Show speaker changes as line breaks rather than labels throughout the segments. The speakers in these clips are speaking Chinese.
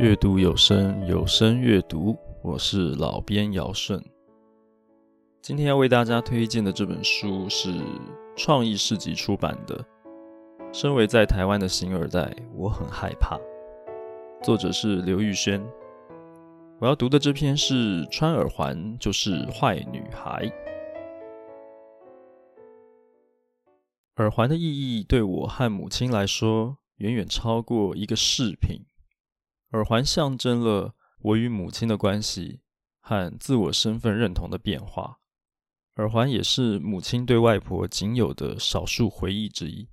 阅读有声，有声阅读，我是老编姚顺。今天要为大家推荐的这本书是创意市集出版的《身为在台湾的星二代，我很害怕》，作者是刘玉轩。我要读的这篇是《穿耳环就是坏女孩》。耳环的意义对我和母亲来说，远远超过一个饰品。耳环象征了我与母亲的关系和自我身份认同的变化。耳环也是母亲对外婆仅有的少数回忆之一。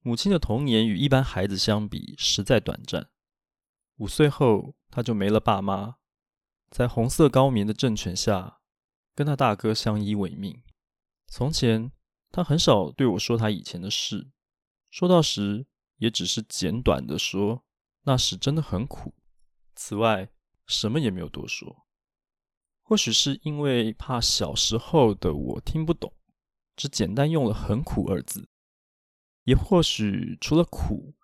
母亲的童年与一般孩子相比实在短暂。五岁后，她就没了爸妈，在红色高棉的政权下，跟她大哥相依为命。从前，她很少对我说她以前的事，说到时也只是简短的说。那时真的很苦，此外什么也没有多说。或许是因为怕小时候的我听不懂，只简单用了“很苦”二字；也或许除了苦，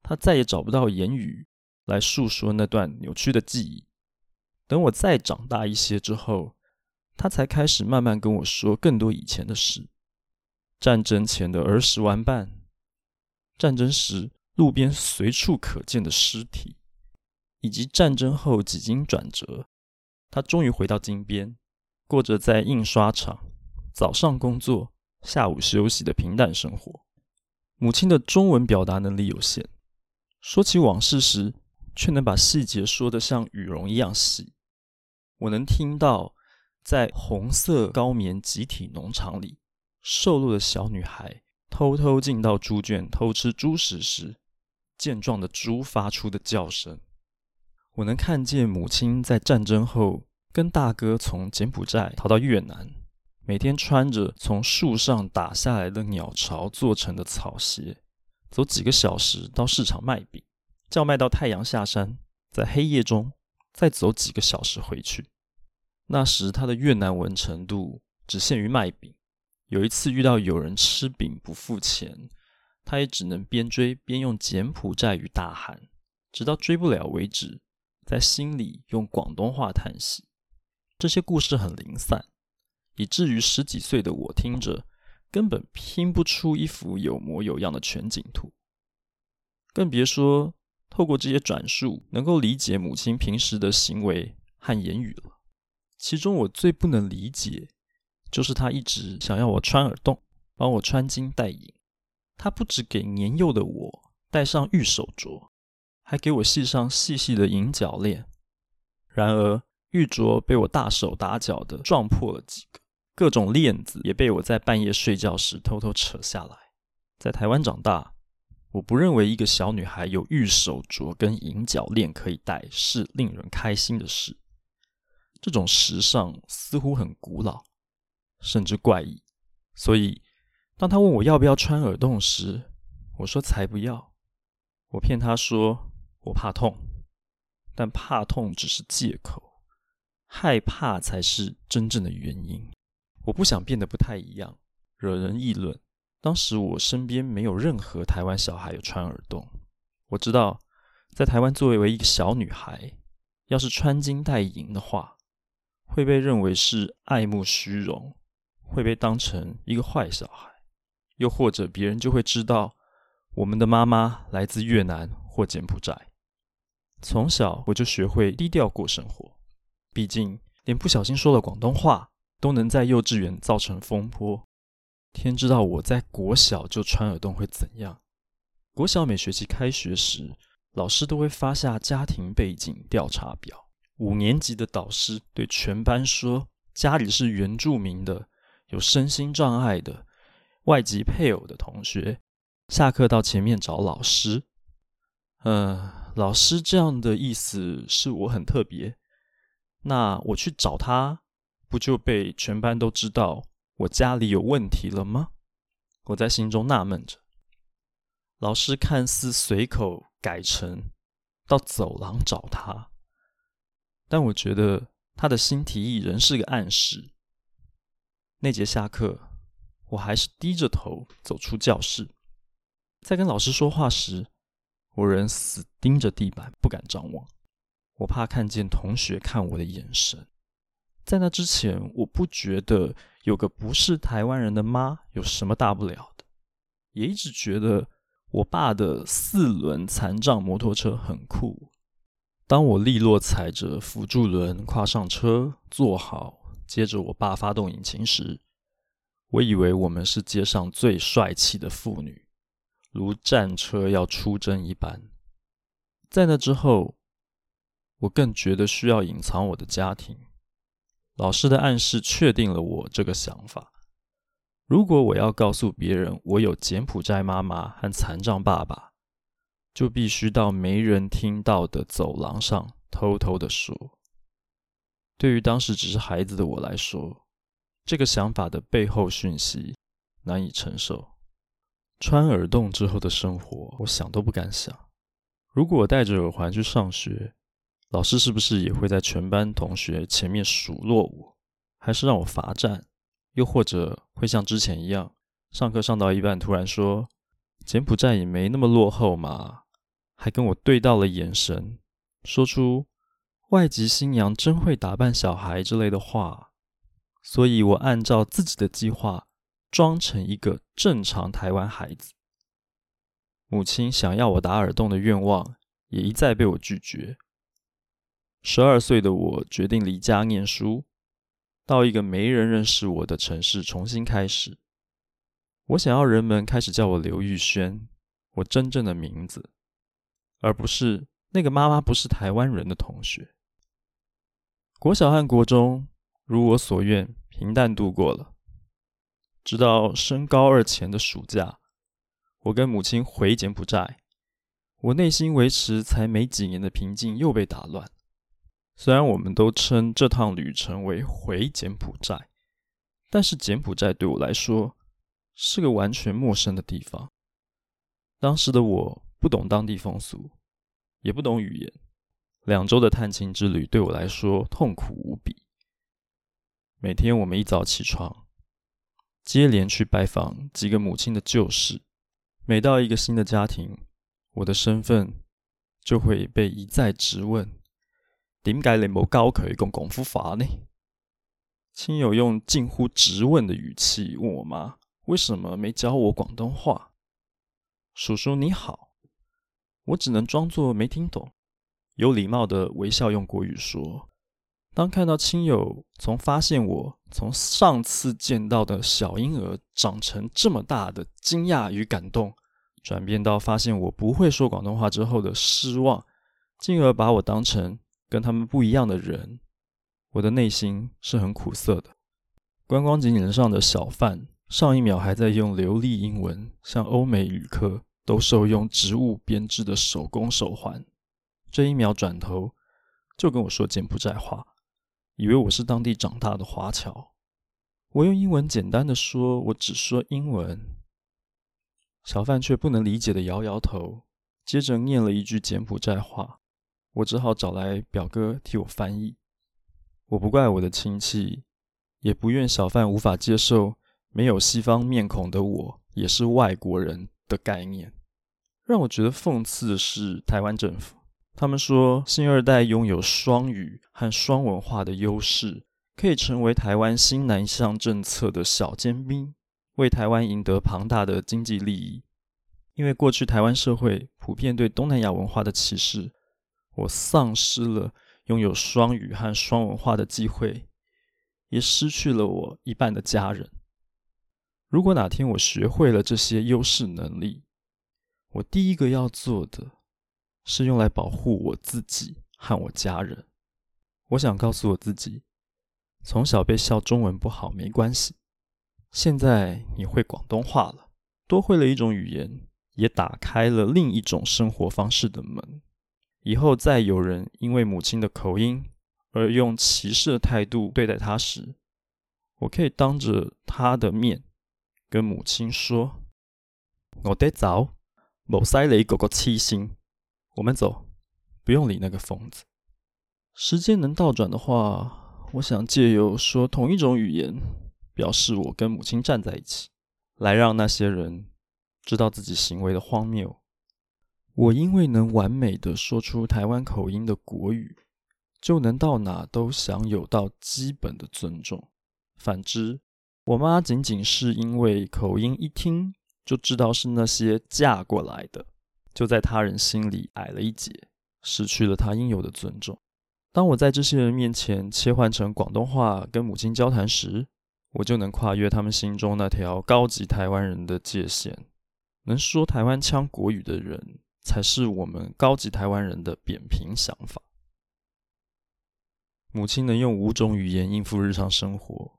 他再也找不到言语来诉说那段扭曲的记忆。等我再长大一些之后，他才开始慢慢跟我说更多以前的事：战争前的儿时玩伴，战争时。路边随处可见的尸体，以及战争后几经转折，他终于回到金边，过着在印刷厂早上工作、下午休息的平淡生活。母亲的中文表达能力有限，说起往事时，却能把细节说得像羽绒一样细。我能听到，在红色高棉集体农场里，瘦弱的小女孩偷偷进到猪圈偷吃猪食时。健壮的猪发出的叫声，我能看见母亲在战争后跟大哥从柬埔寨逃到越南，每天穿着从树上打下来的鸟巢做成的草鞋，走几个小时到市场卖饼，叫卖到太阳下山，在黑夜中再走几个小时回去。那时他的越南文程度只限于卖饼，有一次遇到有人吃饼不付钱。他也只能边追边用柬埔寨语大喊，直到追不了为止，在心里用广东话叹息。这些故事很零散，以至于十几岁的我听着，根本拼不出一幅有模有样的全景图。更别说透过这些转述，能够理解母亲平时的行为和言语了。其中我最不能理解，就是她一直想要我穿耳洞，帮我穿金戴银。他不只给年幼的我戴上玉手镯，还给我系上细细的银脚链。然而，玉镯被我大手大脚的撞破了几个，各种链子也被我在半夜睡觉时偷偷扯下来。在台湾长大，我不认为一个小女孩有玉手镯跟银脚链可以戴是令人开心的事。这种时尚似乎很古老，甚至怪异，所以。当他问我要不要穿耳洞时，我说才不要。我骗他说我怕痛，但怕痛只是借口，害怕才是真正的原因。我不想变得不太一样，惹人议论。当时我身边没有任何台湾小孩有穿耳洞。我知道，在台湾作为一个小女孩，要是穿金戴银的话，会被认为是爱慕虚荣，会被当成一个坏小孩。又或者别人就会知道，我们的妈妈来自越南或柬埔寨。从小我就学会低调过生活，毕竟连不小心说了广东话都能在幼稚园造成风波。天知道我在国小就穿耳洞会怎样？国小每学期开学时，老师都会发下家庭背景调查表。五年级的导师对全班说：“家里是原住民的，有身心障碍的。”外籍配偶的同学，下课到前面找老师。嗯、老师这样的意思是我很特别。那我去找他，不就被全班都知道我家里有问题了吗？我在心中纳闷着。老师看似随口改成到走廊找他，但我觉得他的新提议仍是个暗示。那节下课。我还是低着头走出教室，在跟老师说话时，我仍死盯着地板，不敢张望。我怕看见同学看我的眼神。在那之前，我不觉得有个不是台湾人的妈有什么大不了的，也一直觉得我爸的四轮残障摩托车很酷。当我利落踩着辅助轮跨上车，坐好，接着我爸发动引擎时，我以为我们是街上最帅气的妇女。如战车要出征一般，在那之后，我更觉得需要隐藏我的家庭。老师的暗示确定了我这个想法。如果我要告诉别人我有柬埔寨妈妈和残障爸爸，就必须到没人听到的走廊上偷偷的说。对于当时只是孩子的我来说，这个想法的背后讯息难以承受。穿耳洞之后的生活，我想都不敢想。如果我戴着耳环去上学，老师是不是也会在全班同学前面数落我，还是让我罚站？又或者会像之前一样，上课上到一半突然说：“柬埔寨也没那么落后嘛。”还跟我对到了眼神，说出“外籍新娘真会打扮小孩”之类的话。所以我按照自己的计划。装成一个正常台湾孩子，母亲想要我打耳洞的愿望也一再被我拒绝。十二岁的我决定离家念书，到一个没人认识我的城市重新开始。我想要人们开始叫我刘玉轩，我真正的名字，而不是那个妈妈不是台湾人的同学。国小和国中如我所愿，平淡度过了。直到升高二前的暑假，我跟母亲回柬埔寨，我内心维持才没几年的平静又被打乱。虽然我们都称这趟旅程为回柬埔寨，但是柬埔寨对我来说是个完全陌生的地方。当时的我不懂当地风俗，也不懂语言，两周的探亲之旅对我来说痛苦无比。每天我们一早起床。接连去拜访几个母亲的旧事，每到一个新的家庭，我的身份就会被一再质问：点解你冇教佢讲广府话呢？亲友用近乎质问的语气问我妈：为什么没教我广东话？叔叔你好，我只能装作没听懂，有礼貌的微笑用国语说。当看到亲友从发现我从上次见到的小婴儿长成这么大的惊讶与感动，转变到发现我不会说广东话之后的失望，进而把我当成跟他们不一样的人，我的内心是很苦涩的。观光景点上的小贩上一秒还在用流利英文向欧美旅客兜售用植物编织的手工手环，这一秒转头就跟我说柬埔寨话。以为我是当地长大的华侨，我用英文简单的说，我只说英文。小贩却不能理解的摇摇头，接着念了一句柬埔寨话，我只好找来表哥替我翻译。我不怪我的亲戚，也不愿小贩无法接受没有西方面孔的我也是外国人的概念。让我觉得讽刺的是台湾政府。他们说，新二代拥有双语和双文化的优势，可以成为台湾新南向政策的小尖兵，为台湾赢得庞大的经济利益。因为过去台湾社会普遍对东南亚文化的歧视，我丧失了拥有双语和双文化的机会，也失去了我一半的家人。如果哪天我学会了这些优势能力，我第一个要做的。是用来保护我自己和我家人。我想告诉我自己，从小被笑中文不好没关系。现在你会广东话了，多会了一种语言，也打开了另一种生活方式的门。以后再有人因为母亲的口音而用歧视的态度对待她时，我可以当着她的面跟母亲说：“我得走，无使你个个痴心。”我们走，不用理那个疯子。时间能倒转的话，我想借由说同一种语言，表示我跟母亲站在一起，来让那些人知道自己行为的荒谬。我因为能完美的说出台湾口音的国语，就能到哪都享有到基本的尊重。反之，我妈仅仅是因为口音一听就知道是那些嫁过来的，就在他人心里矮了一截，失去了他应有的尊重。当我在这些人面前切换成广东话跟母亲交谈时，我就能跨越他们心中那条高级台湾人的界限。能说台湾腔国语的人，才是我们高级台湾人的扁平想法。母亲能用五种语言应付日常生活：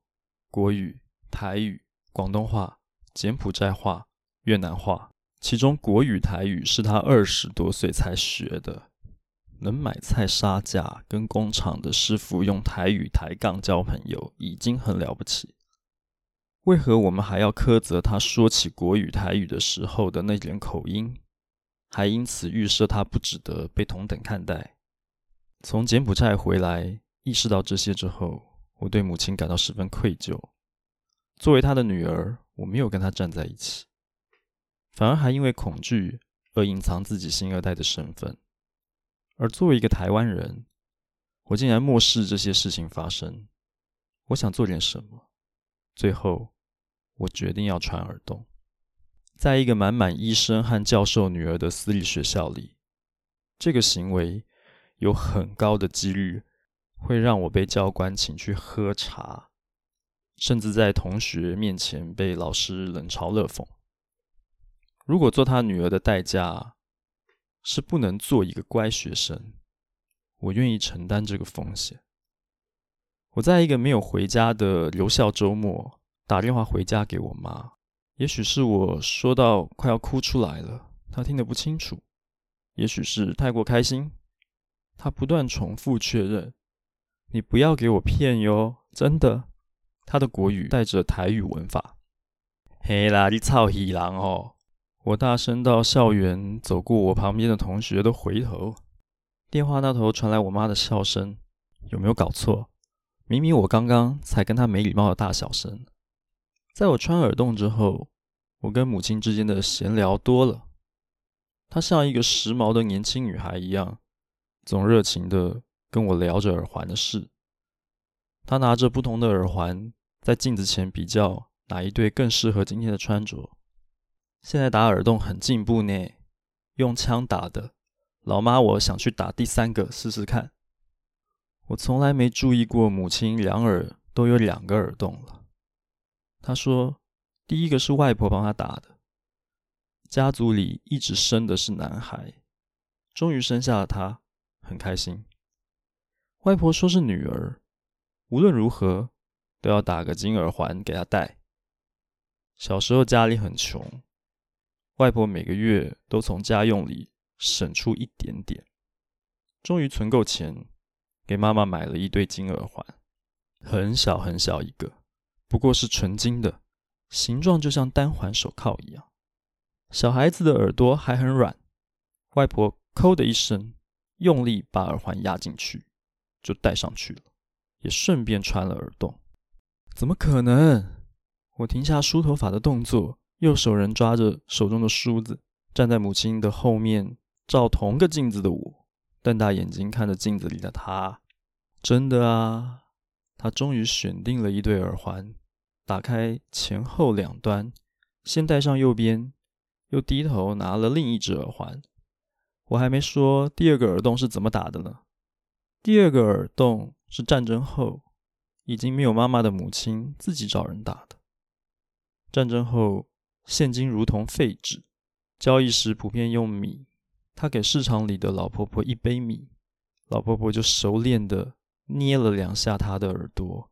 国语、台语、广东话、柬埔寨话、越南话。其中国语、台语是他二十多岁才学的。能买菜杀价，跟工厂的师傅用台语抬杠交朋友，已经很了不起。为何我们还要苛责他说起国语、台语的时候的那点口音，还因此预设他不值得被同等看待？从柬埔寨回来，意识到这些之后，我对母亲感到十分愧疚。作为她的女儿，我没有跟她站在一起，反而还因为恐惧而隐藏自己新二代的身份。而作为一个台湾人，我竟然漠视这些事情发生。我想做点什么，最后我决定要穿耳洞。在一个满满医生和教授女儿的私立学校里，这个行为有很高的几率会让我被教官请去喝茶，甚至在同学面前被老师冷嘲热讽。如果做他女儿的代价，是不能做一个乖学生，我愿意承担这个风险。我在一个没有回家的留校周末，打电话回家给我妈。也许是我说到快要哭出来了，她听得不清楚；也许是太过开心，她不断重复确认：“你不要给我骗哟，真的。”她的国语带着台语文法。嘿啦，你臭戏郎哦！我大声到校园走过我旁边的同学都回头，电话那头传来我妈的笑声。有没有搞错？明明我刚刚才跟她没礼貌的大小声。在我穿耳洞之后，我跟母亲之间的闲聊多了。她像一个时髦的年轻女孩一样，总热情的跟我聊着耳环的事。她拿着不同的耳环，在镜子前比较哪一对更适合今天的穿着。现在打耳洞很进步呢，用枪打的。老妈，我想去打第三个试试看。我从来没注意过母亲两耳都有两个耳洞了。她说，第一个是外婆帮她打的。家族里一直生的是男孩，终于生下了他，很开心。外婆说是女儿，无论如何都要打个金耳环给她戴。小时候家里很穷。外婆每个月都从家用里省出一点点，终于存够钱，给妈妈买了一对金耳环，很小很小一个，不过是纯金的，形状就像单环手铐一样。小孩子的耳朵还很软，外婆“抠”的一声，用力把耳环压进去，就戴上去了，也顺便穿了耳洞。怎么可能？我停下梳头发的动作。右手人抓着手中的梳子，站在母亲的后面，照同个镜子的我，瞪大眼睛看着镜子里的她。真的啊，他终于选定了一对耳环，打开前后两端，先戴上右边，又低头拿了另一只耳环。我还没说第二个耳洞是怎么打的呢。第二个耳洞是战争后已经没有妈妈的母亲自己找人打的。战争后。现金如同废纸，交易时普遍用米。他给市场里的老婆婆一杯米，老婆婆就熟练的捏了两下她的耳朵，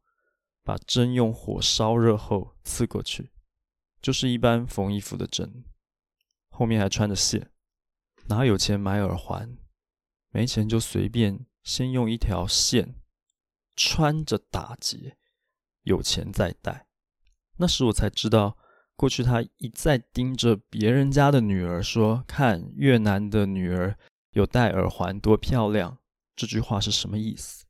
把针用火烧热后刺过去，就是一般缝衣服的针，后面还穿着线。哪有钱买耳环？没钱就随便先用一条线穿着打结，有钱再戴。那时我才知道。过去，他一再盯着别人家的女儿说：“看越南的女儿有戴耳环，多漂亮。”这句话是什么意思？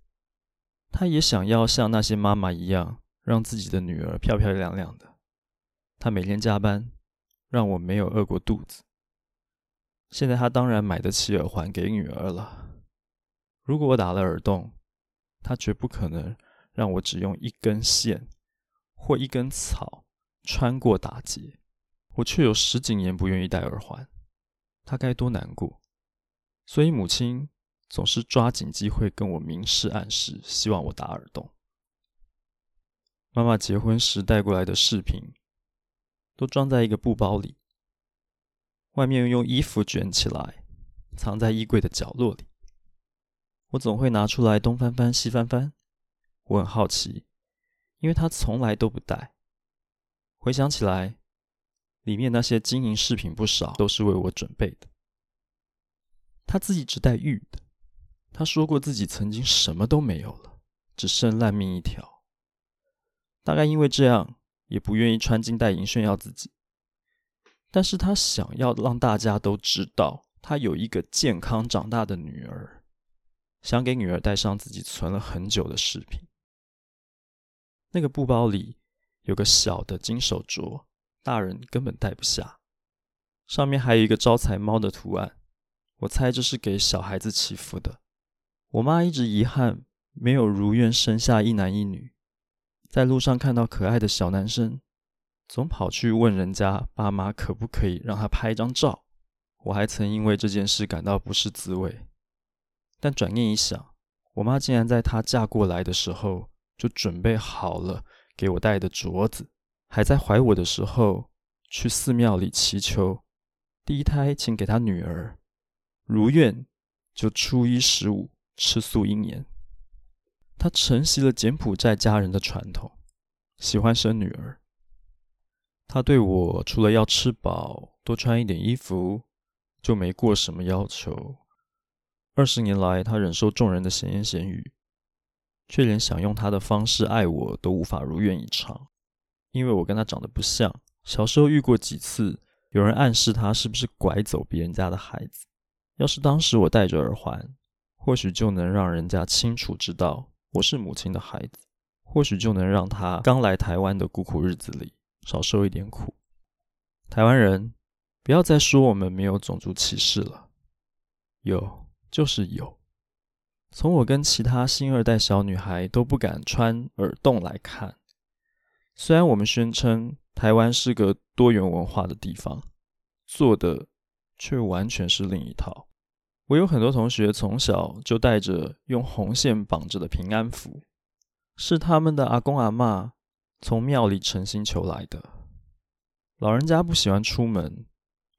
他也想要像那些妈妈一样，让自己的女儿漂漂亮亮的。他每天加班，让我没有饿过肚子。现在他当然买得起耳环给女儿了。如果我打了耳洞，他绝不可能让我只用一根线或一根草穿过打结。我却有十几年不愿意戴耳环，他该多难过。所以母亲总是抓紧机会跟我明示暗示，希望我打耳洞。妈妈结婚时带过来的饰品，都装在一个布包里，外面用衣服卷起来，藏在衣柜的角落里。我总会拿出来东翻翻西翻翻，我很好奇，因为她从来都不戴。回想起来，里面那些金银饰品不少，都是为我准备的。他自己只戴玉的，他说过自己曾经什么都没有了，只剩烂命一条。大概因为这样，也不愿意穿金戴银炫耀自己。但是他想要让大家都知道，他有一个健康长大的女儿，想给女儿带上自己存了很久的饰品。那个布包里有个小的金手镯，大人根本戴不下，上面还有一个招财猫的图案，我猜这是给小孩子祈福的。我妈一直遗憾没有如愿生下一男一女。在路上看到可爱的小男生，总跑去问人家爸妈可不可以让他拍一张照。我还曾因为这件事感到不是滋味。但转念一想，我妈竟然在她嫁过来的时候就准备好了给我戴的镯子，还在怀我的时候去寺庙里祈求第一胎请给他女儿，如愿就初一十五吃素一年。他承袭了柬埔寨家人的传统，喜欢生女儿。他对我除了要吃饱、多穿一点衣服，就没过什么要求。二十年来，他忍受众人的闲言闲语，却连想用他的方式爱我都无法如愿以偿，因为我跟他长得不像。小时候遇过几次，有人暗示他是不是拐走别人家的孩子。要是当时我戴着耳环，或许就能让人家清楚知道。我是母亲的孩子，或许就能让他刚来台湾的孤苦日子里少受一点苦。台湾人，不要再说我们没有种族歧视了，有就是有。从我跟其他新二代小女孩都不敢穿耳洞来看，虽然我们宣称台湾是个多元文化的地方，做的却完全是另一套。我有很多同学从小就带着用红线绑着的平安符，是他们的阿公阿嬷从庙里诚心求来的。老人家不喜欢出门，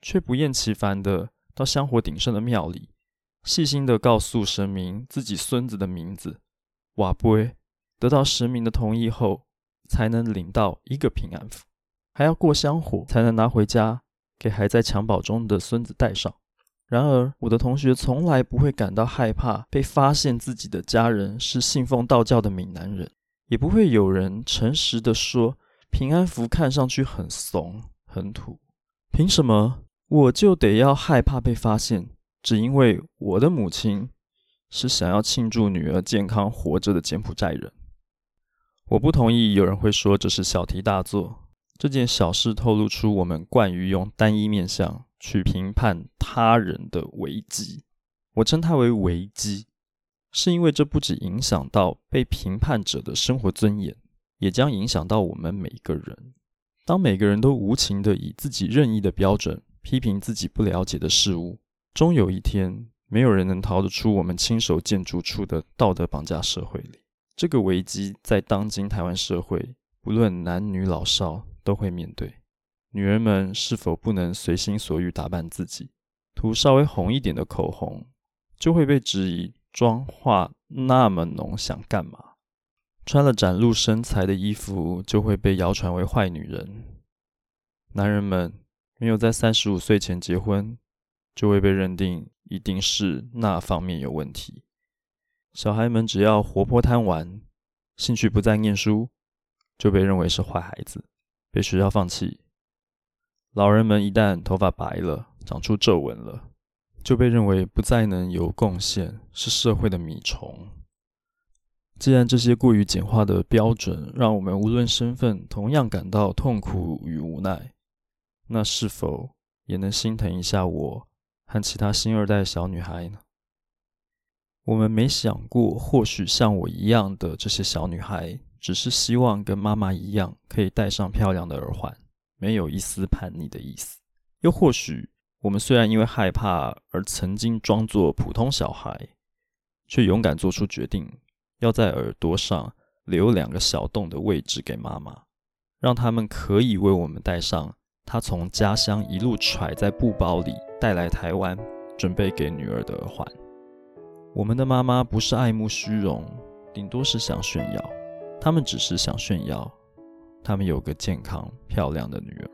却不厌其烦的到香火鼎盛的庙里，细心的告诉神明自己孙子的名字，瓦波，得到神明的同意后，才能领到一个平安符，还要过香火才能拿回家给还在襁褓中的孙子戴上。然而，我的同学从来不会感到害怕被发现自己的家人是信奉道教的闽南人，也不会有人诚实的说平安符看上去很怂很土。凭什么我就得要害怕被发现？只因为我的母亲是想要庆祝女儿健康活着的柬埔寨人。我不同意有人会说这是小题大做，这件小事透露出我们惯于用单一面相。去评判他人的危机，我称它为危机，是因为这不仅影响到被评判者的生活尊严，也将影响到我们每个人。当每个人都无情的以自己任意的标准批评自己不了解的事物，终有一天，没有人能逃得出我们亲手建筑出的道德绑架社会里。这个危机在当今台湾社会，不论男女老少，都会面对。女人们是否不能随心所欲打扮自己？涂稍微红一点的口红，就会被质疑妆化那么浓，想干嘛？穿了展露身材的衣服，就会被谣传为坏女人。男人们没有在三十五岁前结婚，就会被认定一定是那方面有问题。小孩们只要活泼贪玩，兴趣不再念书，就被认为是坏孩子，被学校放弃。老人们一旦头发白了，长出皱纹了，就被认为不再能有贡献，是社会的米虫。既然这些过于简化的标准让我们无论身份同样感到痛苦与无奈，那是否也能心疼一下我和其他新二代小女孩呢？我们没想过，或许像我一样的这些小女孩，只是希望跟妈妈一样，可以戴上漂亮的耳环，没有一丝叛逆的意思。又或许，我们虽然因为害怕而曾经装作普通小孩，却勇敢做出决定，要在耳朵上留两个小洞的位置给妈妈，让他们可以为我们戴上他从家乡一路揣在布包里带来台湾，准备给女儿的耳环。我们的妈妈不是爱慕虚荣，顶多是想炫耀。他们只是想炫耀，他们有个健康漂亮的女儿。